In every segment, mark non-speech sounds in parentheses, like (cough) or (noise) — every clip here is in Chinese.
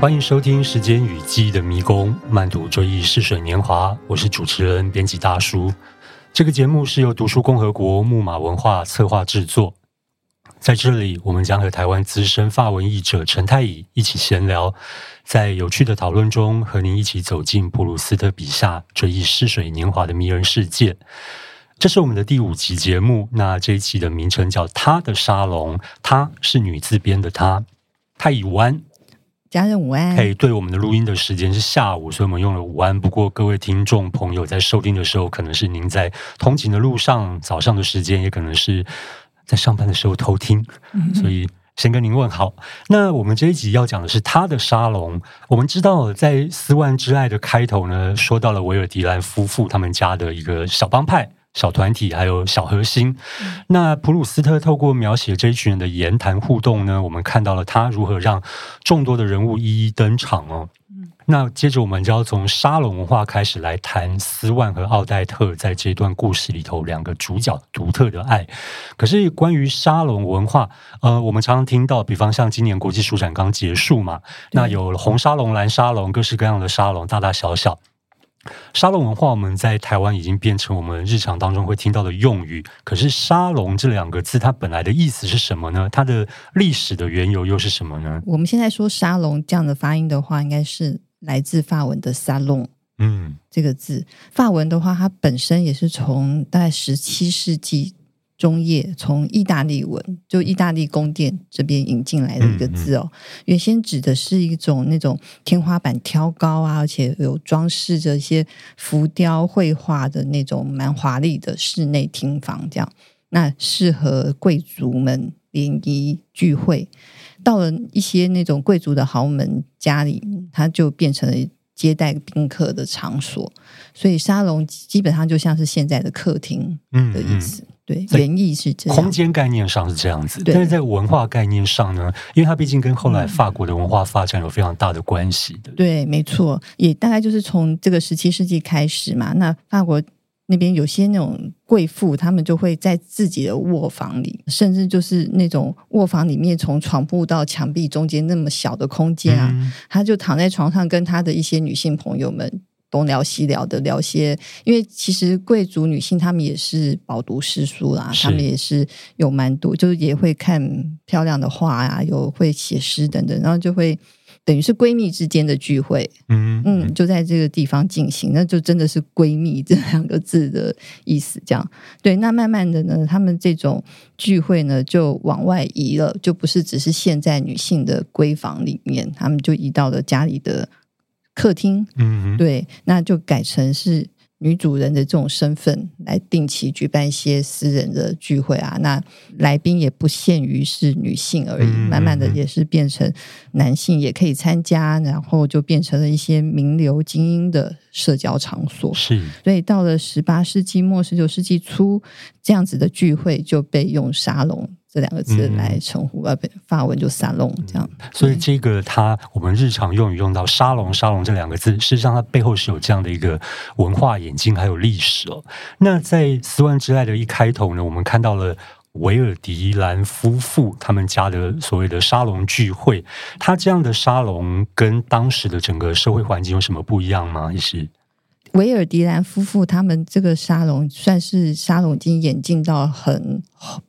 欢迎收听《时间与记忆的迷宫》，漫读追忆逝水年华。我是主持人、编辑大叔。这个节目是由读书共和国木马文化策划制作。在这里，我们将和台湾资深法文译者陈太乙一起闲聊，在有趣的讨论中，和您一起走进普鲁斯特笔下追忆逝水年华的迷人世界。这是我们的第五集节目。那这一期的名称叫《她的沙龙》，她是女字边的她。太乙湾。家人午安。嘿，对，我们的录音的时间是下午，所以我们用了午安。不过各位听众朋友在收听的时候，可能是您在通勤的路上，早上的时间，也可能是在上班的时候偷听，嗯、所以先跟您问好。那我们这一集要讲的是他的沙龙。我们知道，在《斯万之爱》的开头呢，说到了维尔迪兰夫妇他们家的一个小帮派。小团体还有小核心，嗯、那普鲁斯特透过描写这一群人的言谈互动呢，我们看到了他如何让众多的人物一一登场哦。嗯、那接着我们就要从沙龙文化开始来谈斯万和奥黛特在这段故事里头两个主角独特的爱。可是关于沙龙文化，呃，我们常常听到，比方像今年国际书展刚结束嘛，那有红沙龙、蓝沙龙，各式各样的沙龙，大大小小。沙龙文化，我们在台湾已经变成我们日常当中会听到的用语。可是“沙龙”这两个字，它本来的意思是什么呢？它的历史的缘由又是什么呢？我们现在说“沙龙”这样的发音的话，应该是来自法文的 “salon”。嗯，这个字，法文的话，它本身也是从大概十七世纪。中叶从意大利文，就意大利宫殿这边引进来的一个字哦，嗯嗯，原先指的是一种那种天花板挑高啊，而且有装饰着一些浮雕绘画的那种蛮华丽的室内厅房，这样，那适合贵族们联谊聚会。到了一些那种贵族的豪门家里，它就变成了接待宾客的场所，所以沙龙基本上就像是现在的客厅的意思。嗯嗯对，原意是这样，空间概念上是这样子，对但是在文化概念上呢，因为它毕竟跟后来法国的文化发展有非常大的关系的。对，没错，也大概就是从这个十七世纪开始嘛。那法国那边有些那种贵妇，他们就会在自己的卧房里，甚至就是那种卧房里面从床铺到墙壁中间那么小的空间啊，嗯、他就躺在床上跟她的一些女性朋友们。东聊西聊的聊些，因为其实贵族女性她们也是饱读诗书啦，她是们也是有蛮多，就是也会看漂亮的画啊，有会写诗等等，然后就会等于是闺蜜之间的聚会，嗯嗯，就在这个地方进行，那就真的是闺蜜这两个字的意思，这样对。那慢慢的呢，她们这种聚会呢就往外移了，就不是只是现在女性的闺房里面，她们就移到了家里的。客厅，嗯，对，那就改成是女主人的这种身份来定期举办一些私人的聚会啊。那来宾也不限于是女性而已，嗯、慢慢的也是变成男性也可以参加，然后就变成了一些名流精英的社交场所。是，所以到了十八世纪末、十九世纪初，这样子的聚会就被用沙龙。这两个字来称呼，呃、嗯，法文就沙龙这样。所以这个它，我们日常用语用到沙龙、沙龙这两个字，事实上它背后是有这样的一个文化演进，还有历史哦。那在《斯万之爱》的一开头呢，我们看到了维尔迪兰夫妇他们家的所谓的沙龙聚会。他这样的沙龙跟当时的整个社会环境有什么不一样吗？也是。维尔迪兰夫妇他们这个沙龙算是沙龙已经演进到很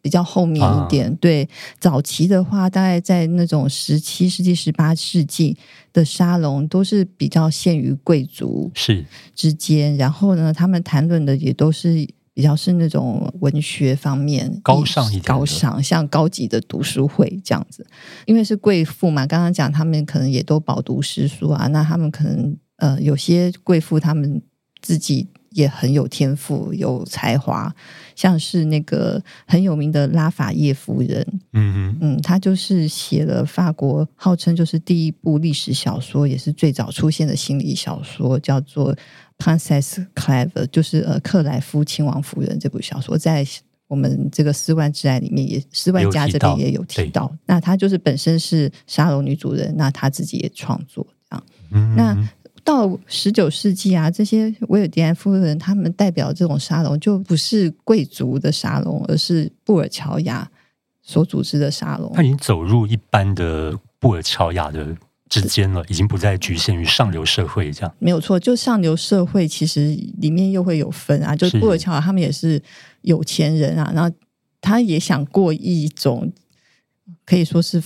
比较后面一点。啊、对，早期的话，大概在那种十七世纪、十八世纪的沙龙都是比较限于贵族是之间。是然后呢，他们谈论的也都是比较是那种文学方面高尚一点，高尚像高级的读书会这样子。因为是贵妇嘛，刚刚讲他们可能也都饱读诗书啊，那他们可能呃有些贵妇他们。自己也很有天赋、有才华，像是那个很有名的拉法叶夫人，嗯哼嗯，他就是写了法国号称就是第一部历史小说，也是最早出现的心理小说，叫做《Princess Clever》，就是呃克莱夫亲王夫人这部小说，在我们这个《斯万之爱》里面也《斯万家》这边也有提到。那她就是本身是沙龙女主人，那她自己也创作这样，那。到十九世纪啊，这些维尔迪安夫人他们代表这种沙龙，就不是贵族的沙龙，而是布尔乔亚所组织的沙龙。他已经走入一般的布尔乔亚的之间了，已经不再局限于上流社会这样。没有错，就上流社会其实里面又会有分啊，就是布尔乔亚他们也是有钱人啊，然后他也想过一种可以说是。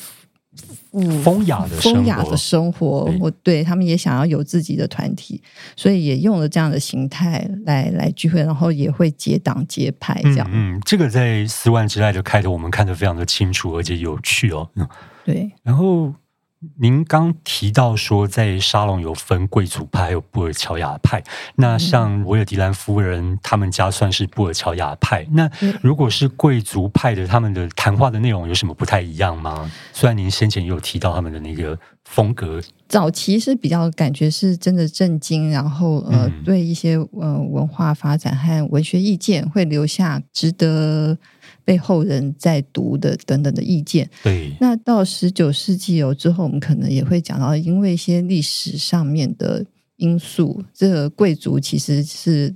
风雅的风雅的生活，我对，他们也想要有自己的团体，所以也用了这样的形态来来聚会，然后也会结党结派这样。嗯，嗯，这个在《斯万之爱》的开头，我们看得非常的清楚，而且有趣哦。嗯，对，然后。您刚提到说，在沙龙有分贵族派还有布尔乔亚派。那像维尔迪兰夫人他们家算是布尔乔亚派。那如果是贵族派的，他们的谈话的内容有什么不太一样吗？虽然您先前也有提到他们的那个风格，早期是比较感觉是真的震惊，然后呃，对一些呃文化发展和文学意见会留下值得。被后人在读的等等的意见，对。那到十九世纪有之后，我们可能也会讲到，因为一些历史上面的因素，这个贵族其实是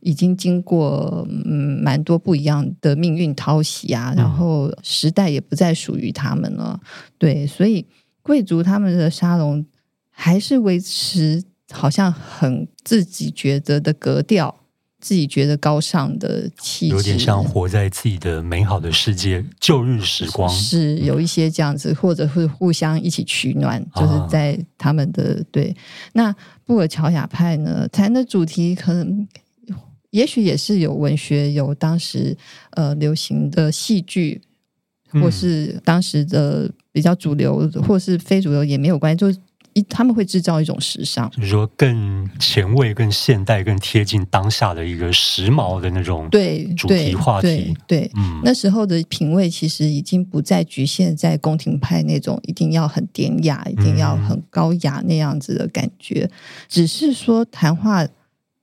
已经经过嗯蛮多不一样的命运淘洗啊，然后时代也不再属于他们了，对。所以贵族他们的沙龙还是维持好像很自己觉得的格调。自己觉得高尚的气质，有点像活在自己的美好的世界，旧日时光是有一些这样子，或者是互相一起取暖，就是在他们的、啊、对。那布尔乔亚派呢，谈的主题可能也许也是有文学，有当时呃流行的戏剧，或是当时的比较主流，或是非主流也没有关系，就。一他们会制造一种时尚，就是说更前卫、更现代、更贴近当下的一个时髦的那种对主题话题。对，对对嗯，那时候的品味其实已经不再局限在宫廷派那种一定要很典雅、一定要很高雅那样子的感觉，嗯、只是说谈话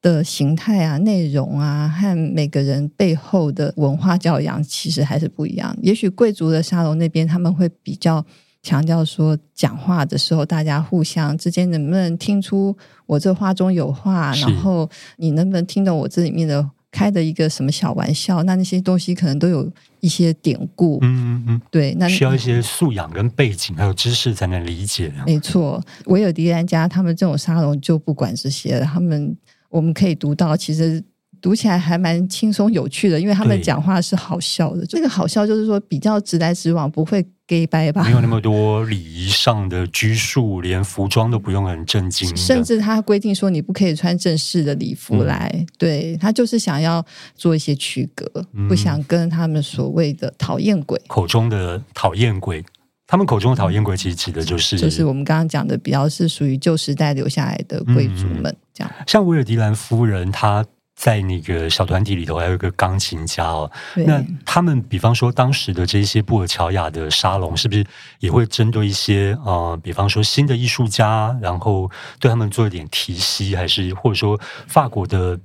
的形态啊、内容啊，和每个人背后的文化教养其实还是不一样。也许贵族的沙龙那边他们会比较。强调说，讲话的时候，大家互相之间能不能听出我这话中有话？然后你能不能听懂我这里面的开的一个什么小玩笑？那那些东西可能都有一些典故。嗯嗯嗯，对，那需要一些素养跟背景还有知识才能理解。没错，维尔迪兰家他们这种沙龙就不管这些了，他们我们可以读到，其实。读起来还蛮轻松有趣的，因为他们讲话是好笑的。这个好笑就是说比较直来直往，不会 gay 掰吧？没有那么多礼仪上的拘束，连服装都不用很正经。甚至他规定说你不可以穿正式的礼服来，嗯、对他就是想要做一些区隔，嗯、不想跟他们所谓的讨厌鬼口中的讨厌鬼。他们口中的讨厌鬼，其实指的就是就是我们刚刚讲的比较是属于旧时代留下来的贵族们这样。嗯、像维尔迪兰夫人，她。在那个小团体里头，还有一个钢琴家哦。那他们，比方说当时的这些布尔乔亚的沙龙，是不是也会针对一些呃，比方说新的艺术家，然后对他们做一点提携，还是或者说法国的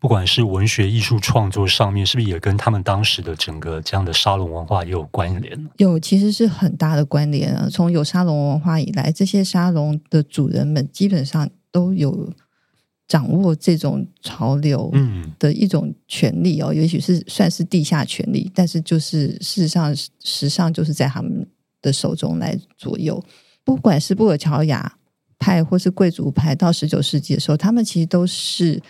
不管是文学艺术创作上面，是不是也跟他们当时的整个这样的沙龙文化也有关联？有，其实是很大的关联啊。从有沙龙文化以来，这些沙龙的主人们基本上都有。掌握这种潮流的一种权利哦，也许是算是地下权利，但是就是事实上，时尚就是在他们的手中来左右。不管是布尔乔亚派或是贵族派，到十九世纪的时候，他们其实都是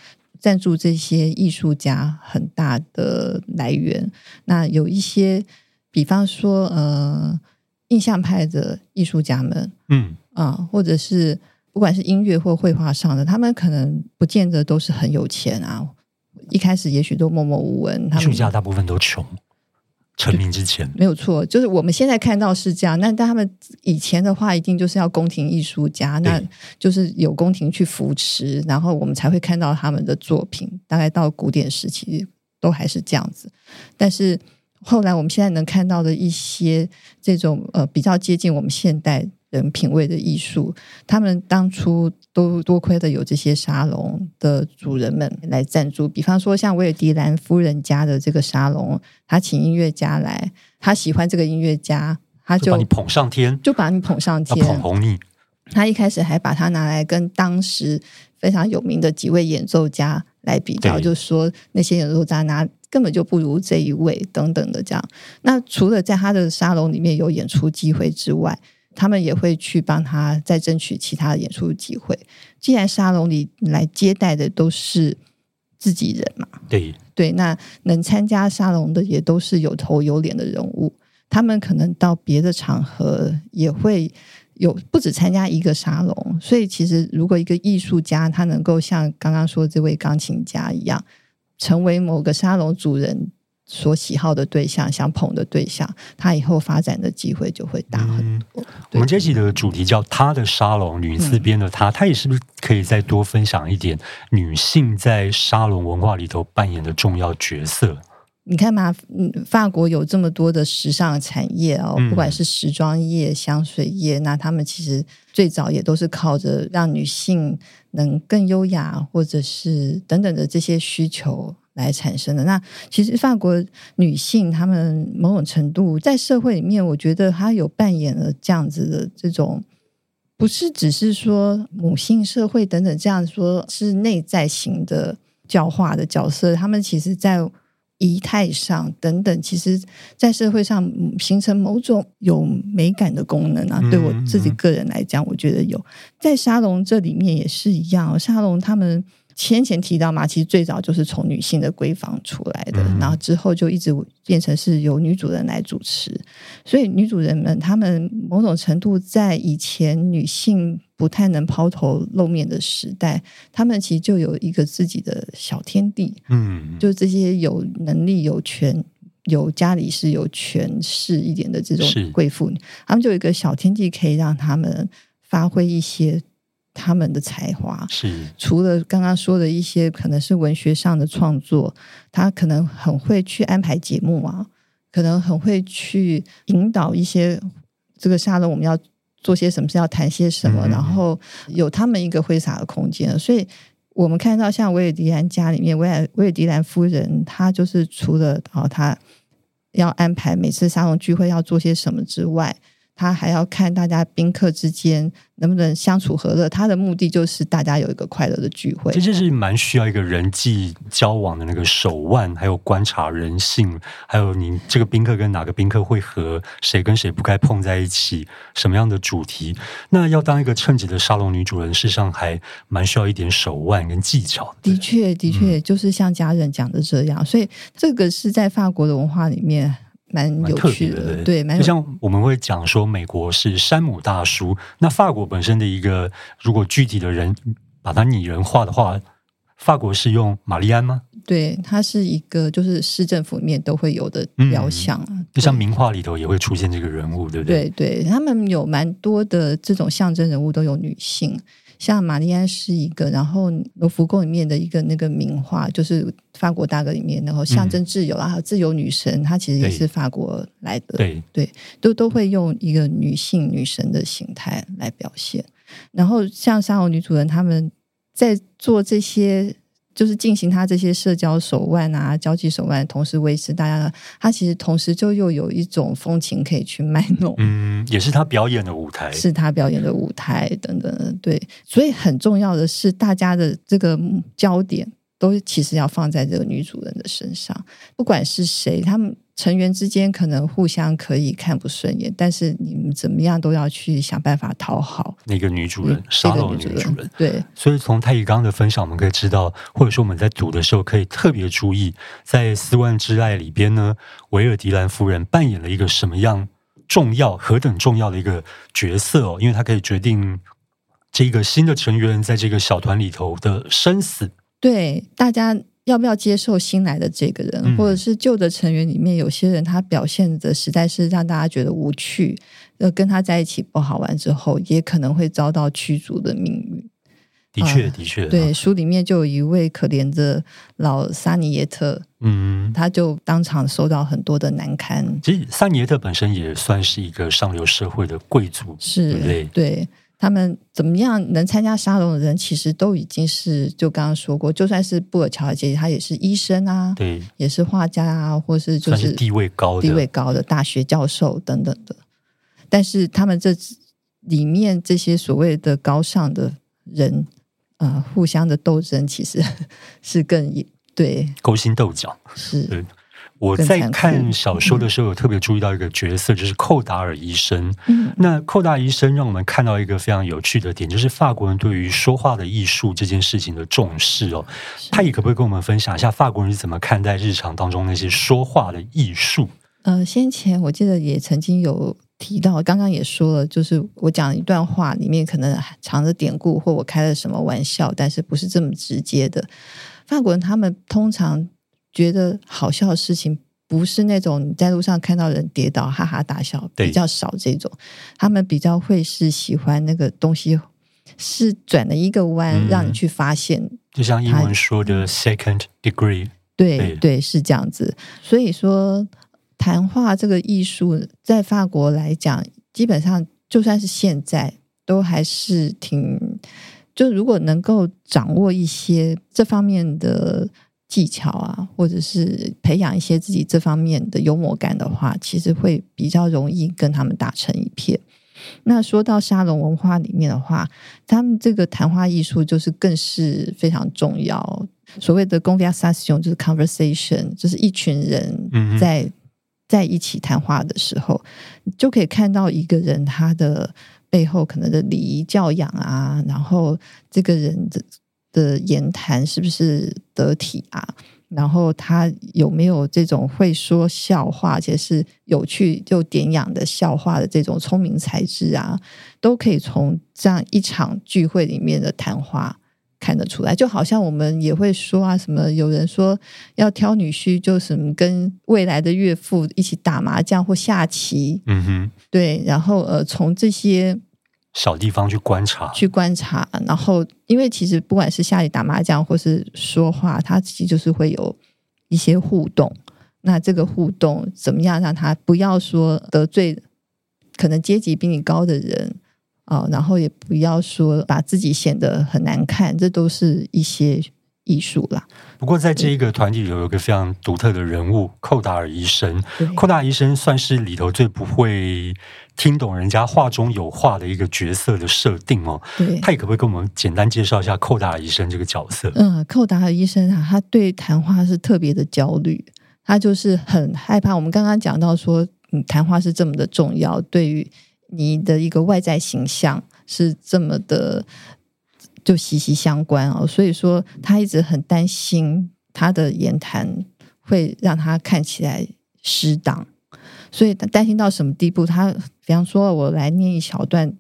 赞助这些艺术家很大的来源。那有一些，比方说呃，印象派的艺术家们，嗯啊，或者是。不管是音乐或绘画上的，他们可能不见得都是很有钱啊。一开始也许都默默无闻，艺术家大部分都穷，成名之前 (laughs) 没有错。就是我们现在看到是这样，那但他们以前的话，一定就是要宫廷艺术家，那就是有宫廷去扶持，然后我们才会看到他们的作品。大概到古典时期都还是这样子，但是后来我们现在能看到的一些这种呃比较接近我们现代。人品味的艺术，他们当初都多亏的有这些沙龙的主人们来赞助。比方说，像维尔迪兰夫人家的这个沙龙，他请音乐家来，他喜欢这个音乐家，他就，就把你捧上天，就把你捧上天，捧红你。他一开始还把他拿来跟当时非常有名的几位演奏家来比较，就说那些演奏家拿根本就不如这一位等等的这样。那除了在他的沙龙里面有演出机会之外，他们也会去帮他再争取其他的演出机会。既然沙龙里来接待的都是自己人嘛，对对，那能参加沙龙的也都是有头有脸的人物，他们可能到别的场合也会有不止参加一个沙龙。所以，其实如果一个艺术家他能够像刚刚说的这位钢琴家一样，成为某个沙龙主人。所喜好的对象，想捧的对象，他以后发展的机会就会大很多。嗯、我们这期的主题叫“她的沙龙”，女字边的她，她也是不是可以再多分享一点女性在沙龙文化里头扮演的重要角色？你看嘛，嗯，法国有这么多的时尚产业哦，不管是时装业、香水业，那他们其实最早也都是靠着让女性能更优雅，或者是等等的这些需求。来产生的。那其实法国女性，她们某种程度在社会里面，我觉得她有扮演了这样子的这种，不是只是说母性社会等等这样说，是内在型的教化的角色。她们其实，在仪态上等等，其实，在社会上形成某种有美感的功能啊。对我自己个人来讲，我觉得有在沙龙这里面也是一样。沙龙他们。先前提到嘛，其实最早就是从女性的闺房出来的，嗯、然后之后就一直变成是由女主人来主持。所以女主人们，她们某种程度在以前女性不太能抛头露面的时代，她们其实就有一个自己的小天地。嗯，就这些有能力、有权、有家里是有权势一点的这种贵妇，她们就有一个小天地，可以让她们发挥一些。他们的才华是除了刚刚说的一些可能是文学上的创作，他可能很会去安排节目啊，可能很会去引导一些这个沙龙我们要做些什么事，要谈些什么，嗯、然后有他们一个挥洒的空间。所以我们看到像维尔迪兰家里面，维尔维尔迪兰夫人，她就是除了啊，她要安排每次沙龙聚会要做些什么之外。他还要看大家宾客之间能不能相处和乐，他的目的就是大家有一个快乐的聚会。这就是蛮需要一个人际交往的那个手腕，还有观察人性，还有你这个宾客跟哪个宾客会合，谁跟谁不该碰在一起，什么样的主题。那要当一个称职的沙龙女主人，事实上还蛮需要一点手腕跟技巧的。的确，的确，嗯、就是像家人讲的这样，所以这个是在法国的文化里面。蛮有趣的，的对，就像我们会讲说，美国是山姆大叔，那法国本身的一个，如果具体的人把它拟人化的话，法国是用玛丽安吗？对，它是一个就是市政府里面都会有的雕像，嗯、就像名画里头也会出现这个人物，对不对？对，对，他们有蛮多的这种象征人物都有女性。像玛丽安是一个，然后罗浮宫里面的一个那个名画，就是法国大革里面，然后象征自由啊，嗯、自由女神，她其实也是法国来的，对对，都都会用一个女性女神的形态来表现。然后像沙龙女主人他们在做这些。就是进行他这些社交手腕啊、交际手腕，同时维持大家的，他其实同时就又有一种风情可以去卖弄，嗯，也是他表演的舞台，是他表演的舞台等等，对，所以很重要的是，大家的这个焦点都其实要放在这个女主人的身上，不管是谁，他们。成员之间可能互相可以看不顺眼，但是你们怎么样都要去想办法讨好那个女主人，沙龙女主人。对，所以从太乙刚刚的分享，我们可以知道，或者说我们在读的时候，可以特别注意，在《斯万之爱》里边呢，维尔迪兰夫人扮演了一个什么样重要、何等重要的一个角色哦，因为她可以决定这个新的成员在这个小团里头的生死。对，大家。要不要接受新来的这个人，嗯、或者是旧的成员里面有些人，他表现的实在是让大家觉得无趣，呃，跟他在一起不好玩之后，也可能会遭到驱逐的命运。的确，的确，对，书里面就有一位可怜的老萨尼耶特，嗯，他就当场受到很多的难堪。其实萨尼耶特本身也算是一个上流社会的贵族，是，对，对，对。他们怎么样能参加沙龙的人，其实都已经是就刚刚说过，就算是布尔乔尔杰，他也是医生啊，对，也是画家啊，或是就是，地位高的地位高的大学教授等等的。但是他们这里面这些所谓的高尚的人，呃，互相的斗争其实 (laughs) 是更对，勾心斗角是。我在看小说的时候，有特别注意到一个角色，就是寇达尔医生。嗯，那寇达尔医生让我们看到一个非常有趣的点，就是法国人对于说话的艺术这件事情的重视哦。他也可不可以跟我们分享一下法国人是怎么看待日常当中那些说话的艺术？呃，先前我记得也曾经有提到，刚刚也说了，就是我讲一段话里面可能藏着典故，或我开了什么玩笑，但是不是这么直接的。法国人他们通常。觉得好笑的事情不是那种你在路上看到人跌倒哈哈大笑，比较少这种。他们比较会是喜欢那个东西是转了一个弯，嗯、让你去发现。就像英文说的 “second degree”，对对，对，是这样子。所以说，谈话这个艺术在法国来讲，基本上就算是现在都还是挺。就如果能够掌握一些这方面的。技巧啊，或者是培养一些自己这方面的幽默感的话，其实会比较容易跟他们打成一片。那说到沙龙文化里面的话，他们这个谈话艺术就是更是非常重要。所谓的 conversation 就是 conversation，就是一群人在在一起谈话的时候，就可以看到一个人他的背后可能的礼仪教养啊，然后这个人的。言谈是不是得体啊？然后他有没有这种会说笑话，而且是有趣又典雅的笑话的这种聪明才智啊，都可以从这样一场聚会里面的谈话看得出来。就好像我们也会说啊，什么有人说要挑女婿，就什么跟未来的岳父一起打麻将或下棋，嗯哼，对，然后呃，从这些。小地方去观察，去观察，然后因为其实不管是下棋、打麻将，或是说话，他其实就是会有一些互动。那这个互动怎么样让他不要说得罪可能阶级比你高的人啊，然后也不要说把自己显得很难看，这都是一些艺术啦。不过在这一个团体里有一个非常独特的人物，寇达尔医生。寇达尔医生算是里头最不会。听懂人家话中有话的一个角色的设定哦，对，他也可不可以跟我们简单介绍一下寇达尔医生这个角色？嗯，寇达尔医生啊，他对谈话是特别的焦虑，他就是很害怕。我们刚刚讲到说，嗯，谈话是这么的重要，对于你的一个外在形象是这么的就息息相关哦。所以说，他一直很担心他的言谈会让他看起来失当。所以他担心到什么地步？他比方说，我来念一小段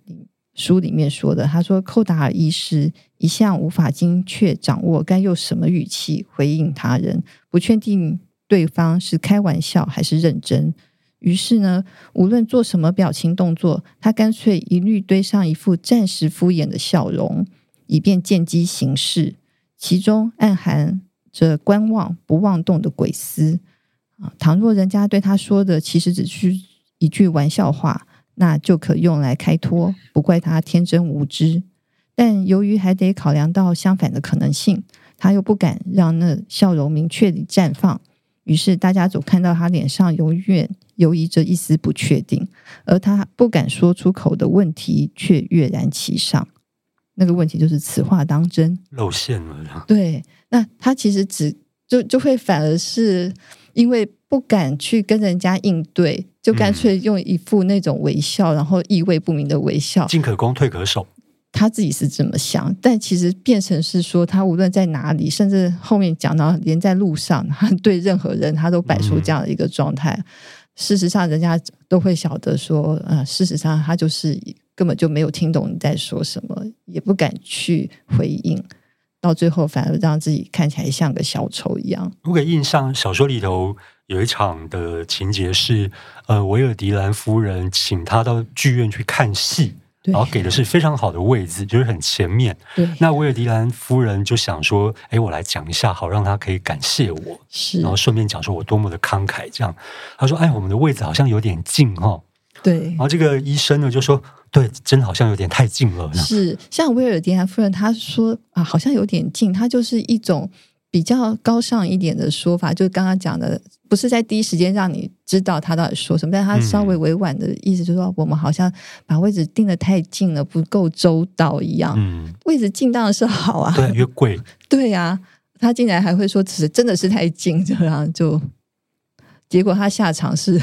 书里面说的。他说，寇达尔医师一向无法精确掌握该用什么语气回应他人，不确定对方是开玩笑还是认真。于是呢，无论做什么表情动作，他干脆一律堆上一副暂时敷衍的笑容，以便见机行事，其中暗含着观望不妄动的诡思啊。倘若人家对他说的其实只是一句玩笑话，那就可用来开脱，不怪他天真无知。但由于还得考量到相反的可能性，他又不敢让那笑容明确地绽放，于是大家总看到他脸上永远游移着一丝不确定，而他不敢说出口的问题却跃然其上。那个问题就是此话当真？露馅了。对，那他其实只就就会反而是。因为不敢去跟人家应对，就干脆用一副那种微笑，嗯、然后意味不明的微笑，进可攻，退可守。他自己是这么想，但其实变成是说，他无论在哪里，甚至后面讲到连在路上，他对任何人他都摆出这样的一个状态。嗯、事实上，人家都会晓得说，呃，事实上他就是根本就没有听懂你在说什么，也不敢去回应。到最后，反而让自己看起来像个小丑一样。我给印象，小说里头有一场的情节是，呃，维尔迪兰夫人请他到剧院去看戏，然后给的是非常好的位置，就是很前面。那维尔迪兰夫人就想说：“哎，我来讲一下，好让他可以感谢我。”是，然后顺便讲说我多么的慷慨。这样，他说：“哎，我们的位置好像有点近哈。”对，然后这个医生呢就说。对，真的好像有点太近了。是，像威尔迪兰夫人她说啊，好像有点近，她就是一种比较高尚一点的说法，就是刚刚讲的，不是在第一时间让你知道她到底说什么，但她稍微委婉的意思就是说，我们好像把位置定的太近了，不够周到一样。嗯，位置近当然是好啊，对，越贵。对呀、啊，他竟然还会说，只是真的是太近，这样就结果她下场是。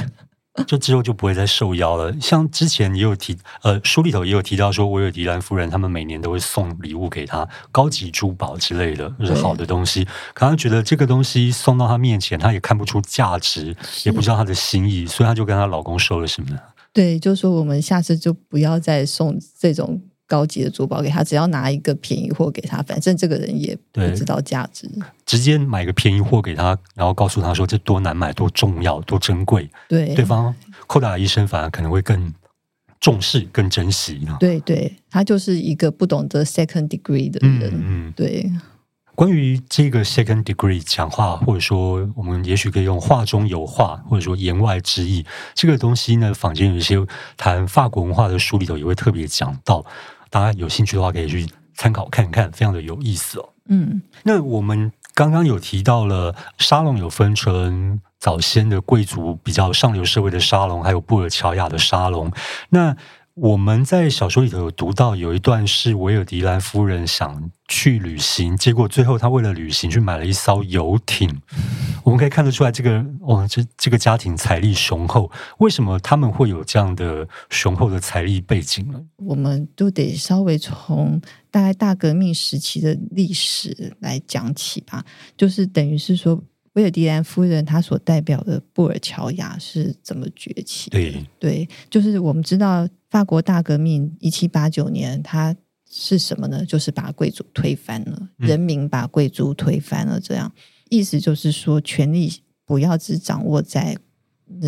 就之后就不会再受邀了。像之前也有提，呃，书里头也有提到说，维尔迪兰夫人他们每年都会送礼物给他，高级珠宝之类的，就是好的东西。可能觉得这个东西送到他面前，他也看不出价值，也不知道他的心意，所以他就跟她老公说了什么呢？对，就说我们下次就不要再送这种。高级的珠宝给他，只要拿一个便宜货给他，反正这个人也不知道价值。直接买个便宜货给他，然后告诉他说这多难买、多重要、多珍贵。对，对方扣打的医生反而可能会更重视、更珍惜呢。对，对，他就是一个不懂得 second degree 的人。嗯，嗯对。关于这个 second degree 讲话，或者说我们也许可以用话中有话，或者说言外之意，这个东西呢，坊间有一些谈法国文化的书里头也会特别讲到。大家有兴趣的话，可以去参考看看，非常的有意思哦。嗯，那我们刚刚有提到了沙龙有分成早先的贵族比较上流社会的沙龙，还有布尔乔亚的沙龙。那我们在小说里头有读到有一段是维尔迪兰夫人想去旅行，结果最后她为了旅行去买了一艘游艇。(laughs) 我们可以看得出来，这个哦，这这个家庭财力雄厚。为什么他们会有这样的雄厚的财力背景呢？我们都得稍微从大概大革命时期的历史来讲起吧，就是等于是说。维尔迪兰夫人她所代表的布尔乔亚是怎么崛起？对对，就是我们知道法国大革命一七八九年，它是什么呢？就是把贵族推翻了，人民把贵族推翻了。这样、嗯、意思就是说，权力不要只掌握在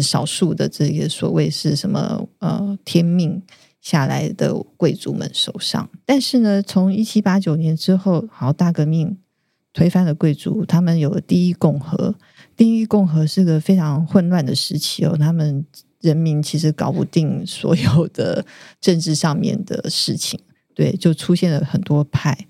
少数的这些所谓是什么呃天命下来的贵族们手上。但是呢，从一七八九年之后，好大革命。推翻了贵族，他们有了第一共和。第一共和是个非常混乱的时期哦，他们人民其实搞不定所有的政治上面的事情，(laughs) 对，就出现了很多派。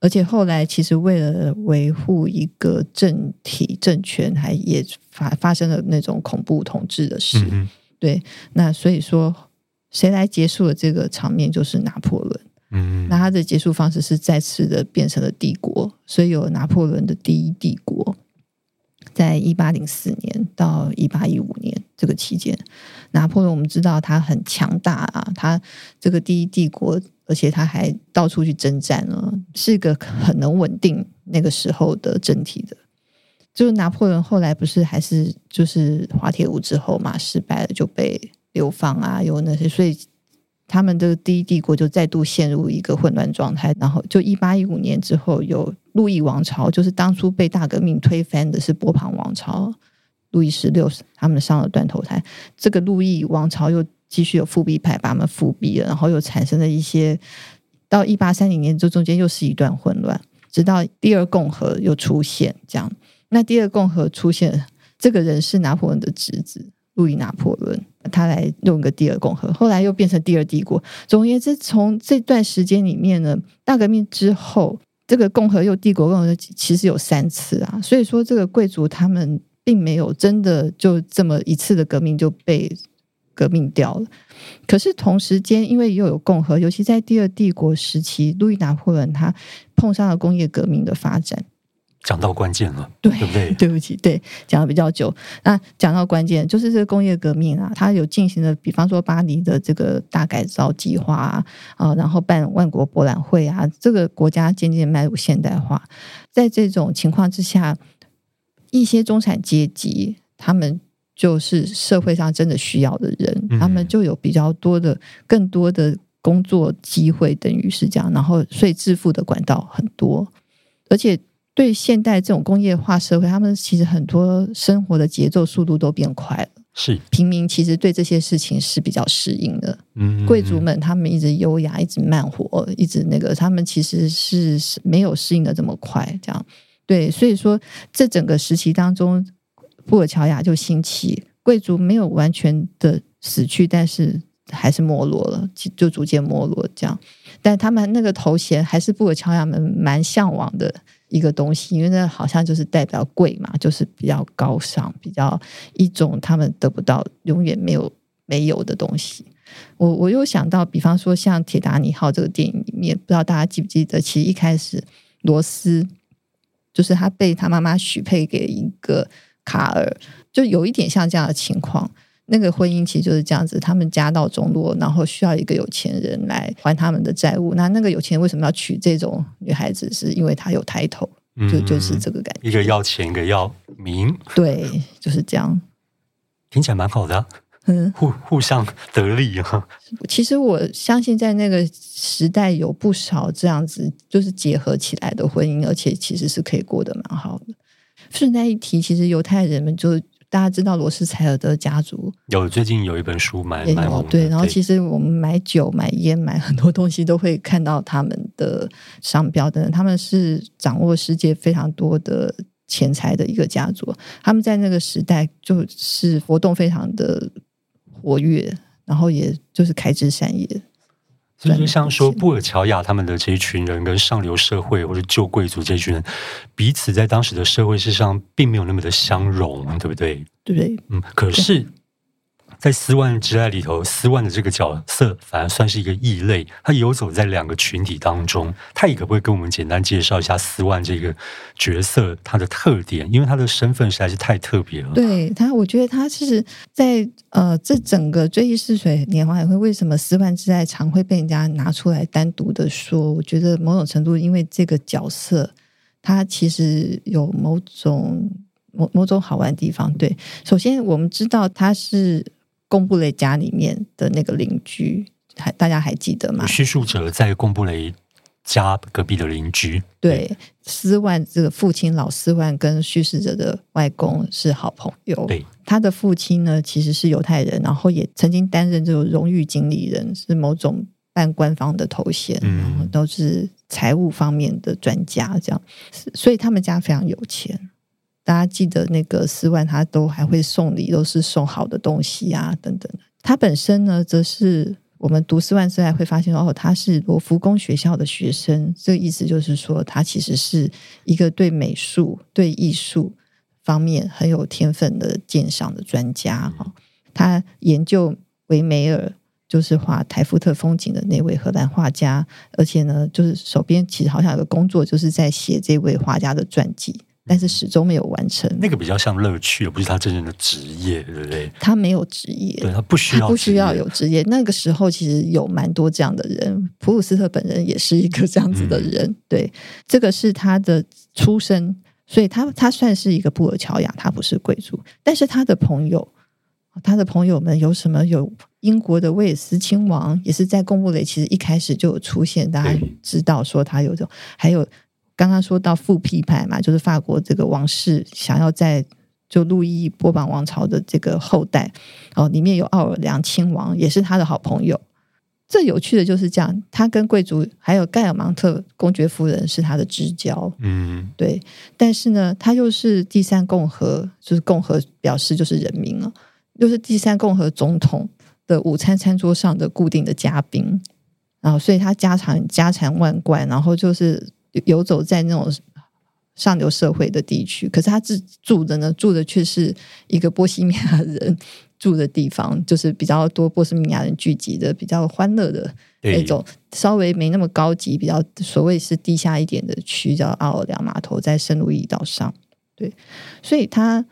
而且后来其实为了维护一个政体政权，还也发发生了那种恐怖统治的事。嗯、对，那所以说，谁来结束了这个场面？就是拿破仑。那他的结束方式是再次的变成了帝国，所以有拿破仑的第一帝国，在一八零四年到一八一五年这个期间，拿破仑我们知道他很强大啊，他这个第一帝国，而且他还到处去征战了，是一个很能稳定那个时候的政体的。就是拿破仑后来不是还是就是滑铁卢之后嘛，失败了就被流放啊，有那些所以。他们的第一帝国就再度陷入一个混乱状态，然后就一八一五年之后有路易王朝，就是当初被大革命推翻的是波旁王朝，路易十六他们上了断头台，这个路易王朝又继续有复辟派把他们复辟了，然后又产生了一些，到一八三零年这中间又是一段混乱，直到第二共和又出现，这样，那第二共和出现，这个人是拿破仑的侄子。路易拿破仑，他来弄个第二共和，后来又变成第二帝国。总而言之，从这段时间里面呢，大革命之后，这个共和又帝国共和其实有三次啊。所以说，这个贵族他们并没有真的就这么一次的革命就被革命掉了。可是同时间，因为又有共和，尤其在第二帝国时期，路易拿破仑他碰上了工业革命的发展。讲到关键了，对，对不对？(laughs) 对不起，对，讲的比较久。那讲到关键，就是这个工业革命啊，它有进行了，比方说巴黎的这个大改造计划啊，啊，然后办万国博览会啊，这个国家渐渐迈入现代化。在这种情况之下，一些中产阶级，他们就是社会上真的需要的人，他们就有比较多的、更多的工作机会，等于是这样。然后，所以致富的管道很多，而且。对现代这种工业化社会，他们其实很多生活的节奏速度都变快了。是平民其实对这些事情是比较适应的。嗯，贵族们他们一直优雅，一直慢活，一直那个，他们其实是没有适应的这么快。这样对，所以说这整个时期当中，布尔乔亚就兴起，贵族没有完全的死去，但是还是没落了，就逐渐没落这样。但他们那个头衔还是布尔乔亚们蛮向往的。一个东西，因为那好像就是代表贵嘛，就是比较高尚，比较一种他们得不到、永远没有没有的东西。我我又想到，比方说像《铁达尼号》这个电影里面，不知道大家记不记得，其实一开始罗斯就是他被他妈妈许配给一个卡尔，就有一点像这样的情况。那个婚姻其实就是这样子，他们家道中落，然后需要一个有钱人来还他们的债务。那那个有钱人为什么要娶这种女孩子？是因为她有抬头，就就是这个感觉。一个要钱，一个要名，对，就是这样。听起来蛮好的，嗯，互互相得利哈。(laughs) 其实我相信，在那个时代，有不少这样子就是结合起来的婚姻，而且其实是可以过得蛮好的。顺带一提，其实犹太人们就。大家知道罗斯柴尔德家族有最近有一本书蛮蛮红的，对。然后其实我们买酒、买烟、买很多东西都会看到他们的商标等等。他们是掌握世界非常多的钱财的一个家族。他们在那个时代就是活动非常的活跃，然后也就是开枝散叶。所以就像说，布尔乔亚他们的这一群人，跟上流社会或者旧贵族这一群人，彼此在当时的社会事上并没有那么的相容，对不对？对，嗯，可是。在斯万之爱里头，斯万的这个角色反而算是一个异类，他游走在两个群体当中。他也可不可以跟我们简单介绍一下斯万这个角色他的特点？因为他的身份实在是太特别了。对他，我觉得他是在呃，这整个追忆似水年华也会为什么斯万之爱常会被人家拿出来单独的说？我觉得某种程度，因为这个角色他其实有某种某某种好玩的地方。对，首先我们知道他是。贡布雷家里面的那个邻居，还大家还记得吗？叙述者在贡布雷家隔壁的邻居。对，斯万这个父亲老斯万跟叙事者的外公是好朋友。对，他的父亲呢其实是犹太人，然后也曾经担任这种荣誉经理人，是某种半官方的头衔，嗯，然后都是财务方面的专家，这样，所以他们家非常有钱。大家记得那个斯万，他都还会送礼，都是送好的东西啊，等等。他本身呢，则是我们读斯万之爱会发现哦，他是罗浮宫学校的学生。这个意思就是说，他其实是一个对美术、对艺术方面很有天分的鉴赏的专家。哈，他研究维梅尔，就是画台夫特风景的那位荷兰画家，而且呢，就是手边其实好像有个工作，就是在写这位画家的传记。但是始终没有完成。那个比较像乐趣，而不是他真正的职业，对不对？他没有职业，对，他不需要，不需要有职业。那个时候其实有蛮多这样的人，普鲁斯特本人也是一个这样子的人。嗯、对，这个是他的出身，所以他他算是一个布尔乔亚，他不是贵族。但是他的朋友，他的朋友们有什么？有英国的威尔斯亲王，也是在贡布雷，其实一开始就有出现，大家知道说他有这种，还有。刚刚说到复辟派嘛，就是法国这个王室想要在就路易波旁王朝的这个后代哦，里面有奥尔良亲王，也是他的好朋友。最有趣的就是这样，他跟贵族还有盖尔芒特公爵夫人是他的至交，嗯，对。但是呢，他又是第三共和，就是共和表示就是人民了，又是第三共和总统的午餐餐桌上的固定的嘉宾，然后所以他家产家产万贯，然后就是。游走在那种上流社会的地区，可是他自住的呢，住的却是一个波西米亚人住的地方，就是比较多波西米亚人聚集的、比较欢乐的那种，稍微没那么高级、比较所谓是地下一点的区，叫奥尔良码头，在圣路易岛上。对，所以他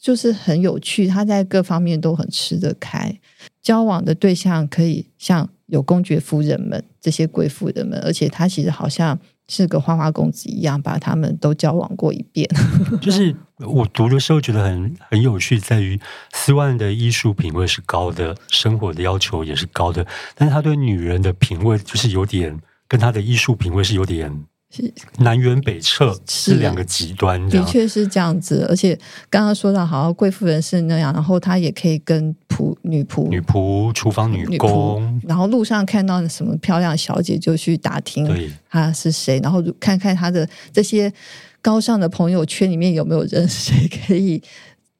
就是很有趣，他在各方面都很吃得开，交往的对象可以像有公爵夫人们这些贵妇人们，而且他其实好像。是个花花公子一样，把他们都交往过一遍。(laughs) 就是我读的时候觉得很很有趣，在于斯万的艺术品味是高的，生活的要求也是高的，但是他对女人的品味就是有点跟他的艺术品味是有点。是南辕北辙，是两个极端。的确是这样子，而且刚刚说到，好像贵妇人是那样，然后她也可以跟仆女仆、女仆、厨房女工，然后路上看到什么漂亮小姐就去打听她是谁，然后看看她的这些高尚的朋友圈里面有没有人，谁可以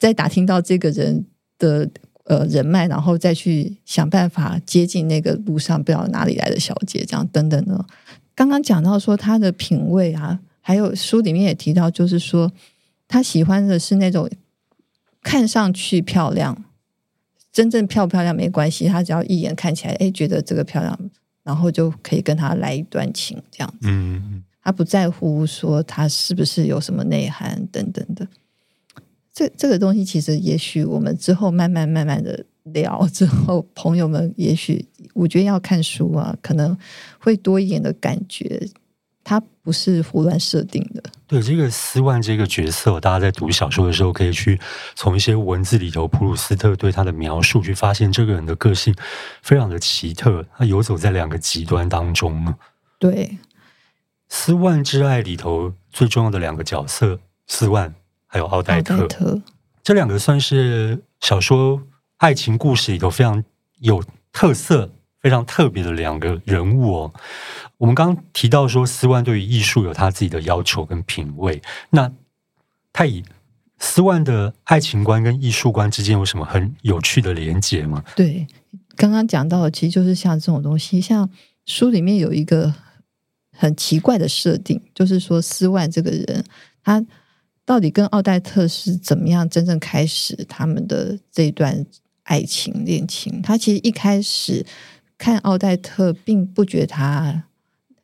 再打听到这个人的呃人脉，然后再去想办法接近那个路上不知道哪里来的小姐，这样等等的。刚刚讲到说他的品味啊，还有书里面也提到，就是说他喜欢的是那种看上去漂亮，真正漂不漂亮没关系，他只要一眼看起来，哎，觉得这个漂亮，然后就可以跟他来一段情，这样子。嗯，他不在乎说他是不是有什么内涵等等的。这这个东西其实，也许我们之后慢慢慢慢的聊 (laughs) 之后，朋友们也许我觉得要看书啊，可能会多一点的感觉。它不是胡乱设定的。对，这个斯万这个角色，大家在读小说的时候，可以去从一些文字里头，普鲁斯特对他的描述，去发现这个人的个性非常的奇特，他游走在两个极端当中。对，斯万之爱里头最重要的两个角色，斯万还有奥黛特，特这两个算是小说爱情故事里头非常有特色。非常特别的两个人物哦。我们刚刚提到说，斯万对于艺术有他自己的要求跟品味。那他以斯万的爱情观跟艺术观之间有什么很有趣的连结吗？对，刚刚讲到的其实就是像这种东西。像书里面有一个很奇怪的设定，就是说斯万这个人，他到底跟奥黛特是怎么样真正开始他们的这段爱情恋情？他其实一开始。看奥黛特，并不觉得他。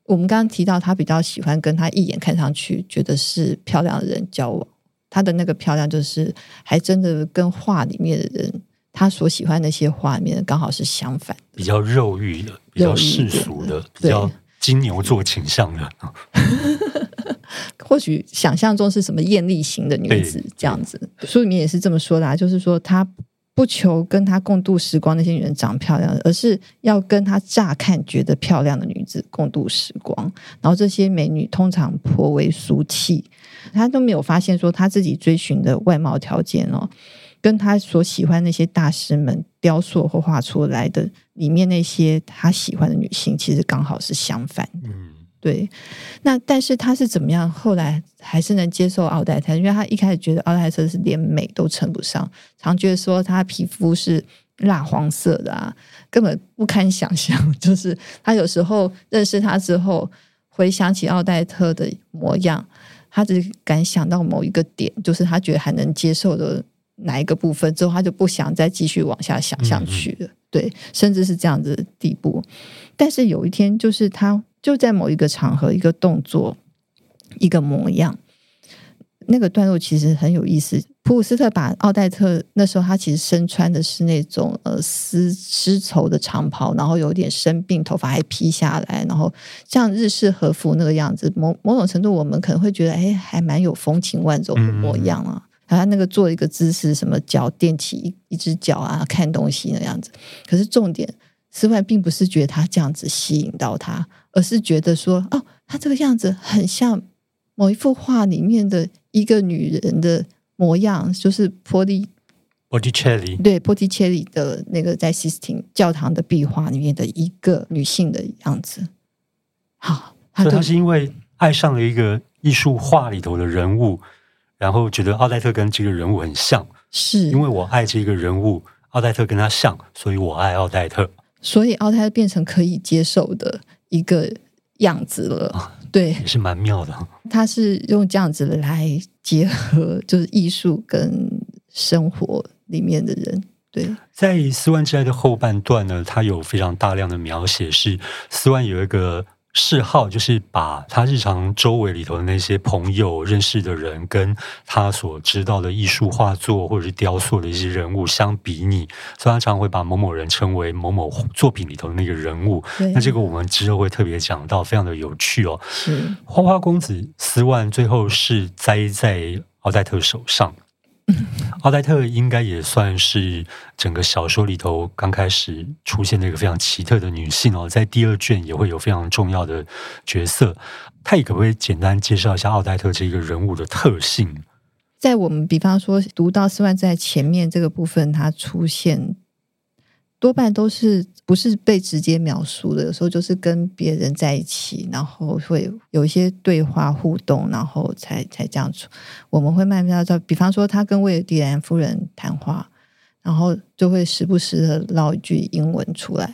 我们刚刚提到，他比较喜欢跟他一眼看上去觉得是漂亮的人交往。他的那个漂亮，就是还真的跟画里面的人，他所喜欢那些画面刚好是相反，比较肉欲的，比较世俗的，比较金牛座倾向的。(laughs) 或许想象中是什么艳丽型的女子这样子，书里面也是这么说的啊，就是说他。不求跟他共度时光那些女人长漂亮，而是要跟他乍看觉得漂亮的女子共度时光。然后这些美女通常颇为俗气，他都没有发现说他自己追寻的外貌条件哦，跟他所喜欢那些大师们雕塑或画出来的里面那些他喜欢的女性，其实刚好是相反。嗯。对，那但是他是怎么样？后来还是能接受奥黛特，因为他一开始觉得奥黛特是连美都称不上，常觉得说他皮肤是蜡黄色的啊，根本不堪想象。(laughs) 就是他有时候认识他之后，回想起奥黛特的模样，他只敢想到某一个点，就是他觉得还能接受的哪一个部分，之后他就不想再继续往下想象去了。嗯嗯对，甚至是这样子的地步。但是有一天，就是他。就在某一个场合，一个动作，一个模样，那个段落其实很有意思。普鲁斯特把奥黛特那时候，他其实身穿的是那种呃丝丝绸的长袍，然后有点生病，头发还披下来，然后像日式和服那个样子。某某种程度，我们可能会觉得，哎，还蛮有风情万种的模样啊。然后他那个做一个姿势，什么脚垫起一一只脚啊，看东西那样子。可是重点。斯万并不是觉得他这样子吸引到他，而是觉得说，哦，她这个样子很像某一幅画里面的一个女人的模样，就是波蒂波提切利，对，波提切利的那个在西斯廷教堂的壁画里面的一个女性的样子。好，他所以他是因为爱上了一个艺术画里头的人物，然后觉得奥黛特跟这个人物很像，是因为我爱这个人物，奥黛特跟他像，所以我爱奥黛特。所以奥黛特变成可以接受的一个样子了，啊、对，也是蛮妙的。他是用这样子来结合，就是艺术跟生活里面的人。对，在《斯万之爱》的后半段呢，他有非常大量的描写，是斯万有一个。嗜好就是把他日常周围里头的那些朋友认识的人，跟他所知道的艺术画作或者是雕塑的一些人物相比拟，所以他常常会把某某人称为某某作品里头的那个人物。那这个我们之后会特别讲到，非常的有趣哦。是花花公子斯万最后是栽在奥黛特手上。(laughs) 奥黛特应该也算是整个小说里头刚开始出现的一个非常奇特的女性哦，在第二卷也会有非常重要的角色。泰可不可以简单介绍一下奥黛特这个人物的特性？在我们比方说读到四万在前面这个部分，它出现多半都是。不是被直接描述的，有时候就是跟别人在一起，然后会有一些对话互动，然后才才这样子。我们会慢慢知道，比方说他跟威尔蒂兰夫人谈话，然后就会时不时的唠一句英文出来。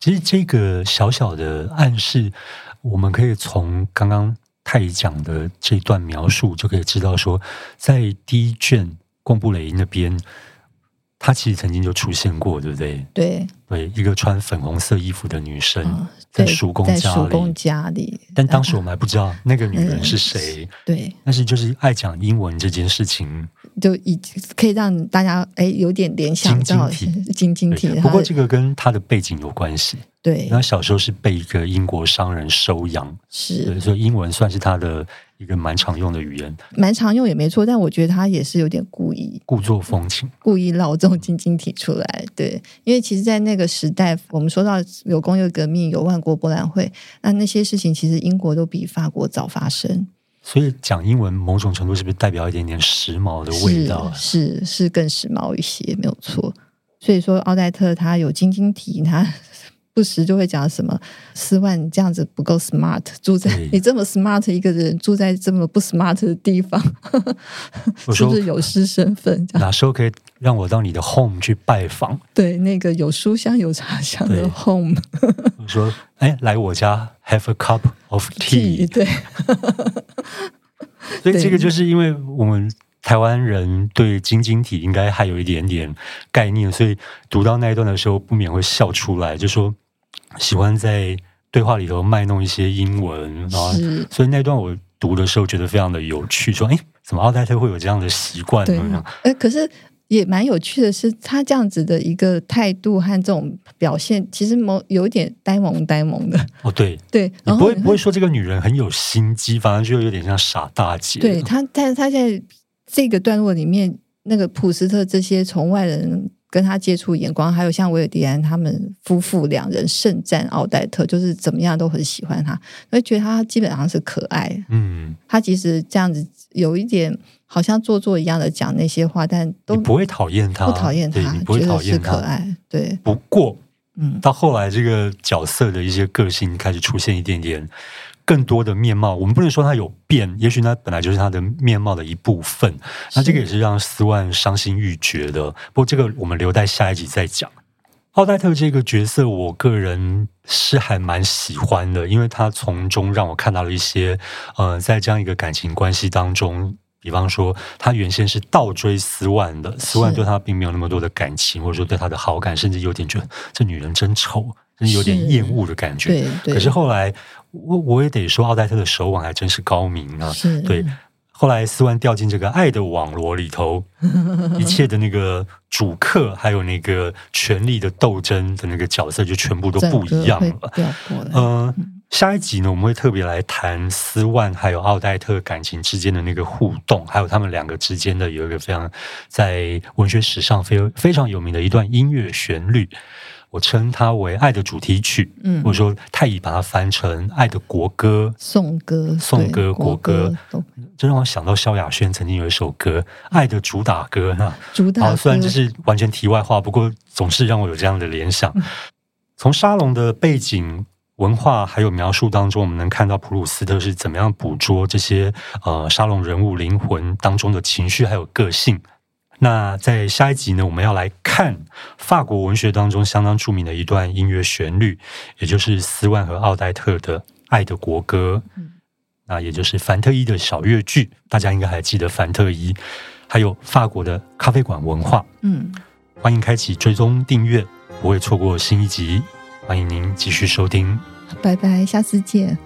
其实这个小小的暗示，我们可以从刚刚太乙讲的这段描述就可以知道说，说在第一卷贡布雷那边。她其实曾经就出现过，对不对？对对，一个穿粉红色衣服的女生，哦、在叔公家里。公家里，但当时我们还不知道那个女人是谁。嗯、对，但是就是爱讲英文这件事情，就已可以让大家哎有点联想到晶晶体。不过这个跟他的背景有关系。对，他小时候是被一个英国商人收养，是，所以英文算是他的一个蛮常用的语言。蛮常用也没错，但我觉得他也是有点故意故作风情，故意捞这种晶晶体出来。对，因为其实，在那个时代，我们说到有工业革命，有万国博览会，那那些事情其实英国都比法国早发生。所以讲英文，某种程度是不是代表一点点时髦的味道？是是，是更时髦一些，没有错。所以说，奥黛特他有晶晶体，他。不时就会讲什么斯万这样子不够 smart，住在你这么 smart 一个人住在这么不 smart 的地方，(laughs) 是不是有失身份？哪时候可以让我到你的 home 去拜访？对，那个有书香有茶香的 home。(laughs) 我说，哎，来我家 have a cup of tea。对，(laughs) 所以这个就是因为我们台湾人对晶晶体应该还有一点点概念，所以读到那一段的时候不免会笑出来，就说。喜欢在对话里头卖弄一些英文，然后所以那段我读的时候觉得非常的有趣，说：“哎，怎么奥黛特会有这样的习惯呢？”哎，可是也蛮有趣的是，他这样子的一个态度和这种表现，其实某有一点呆萌呆萌的。哦，对对，你不会不会说这个女人很有心机，反而就有点像傻大姐。对她，但是她在这个段落里面，那个普斯特这些从外人。跟他接触眼光，还有像维尔迪安他们夫妇两人盛赞奥黛特，就是怎么样都很喜欢他，会觉得他基本上是可爱。嗯，他其实这样子有一点好像做作一样的讲那些话，但都不会讨厌他，不讨厌他，你不会讨厌他，是可爱。对，不过，嗯，到后来这个角色的一些个性开始出现一点点。更多的面貌，我们不能说他有变，也许那本来就是他的面貌的一部分。那这个也是让斯万伤心欲绝的。不过这个我们留待下一集再讲。奥黛特这个角色，我个人是还蛮喜欢的，因为他从中让我看到了一些，呃，在这样一个感情关系当中，比方说他原先是倒追斯万的，斯万对他并没有那么多的感情，或者说对他的好感，甚至有点觉得这女人真丑，甚至有点厌恶的感觉。对对。可是后来。我我也得说，奥黛特的手腕还真是高明啊！对，后来斯万掉进这个爱的网罗里头，(laughs) 一切的那个主客，还有那个权力的斗争的那个角色，就全部都不一样了。嗯、呃，下一集呢，我们会特别来谈斯万还有奥黛特感情之间的那个互动，还有他们两个之间的有一个非常在文学史上非非常有名的一段音乐旋律。我称它为《爱的主题曲》，嗯，或者说太乙把它翻成《爱的国歌》、颂歌、颂歌、国歌，这让我想到萧亚轩曾经有一首歌《爱的主打歌》哈，主打歌。虽然这是完全题外话，不过总是让我有这样的联想。从沙龙的背景、文化还有描述当中，我们能看到普鲁斯特是怎么样捕捉这些呃沙龙人物灵魂当中的情绪还有个性。那在下一集呢，我们要来看法国文学当中相当著名的一段音乐旋律，也就是斯万和奥黛特的《爱的国歌》。嗯，那也就是凡特伊的小乐剧，大家应该还记得凡特伊，还有法国的咖啡馆文化。嗯，欢迎开启追踪订阅，不会错过新一集。欢迎您继续收听，拜拜，下次见。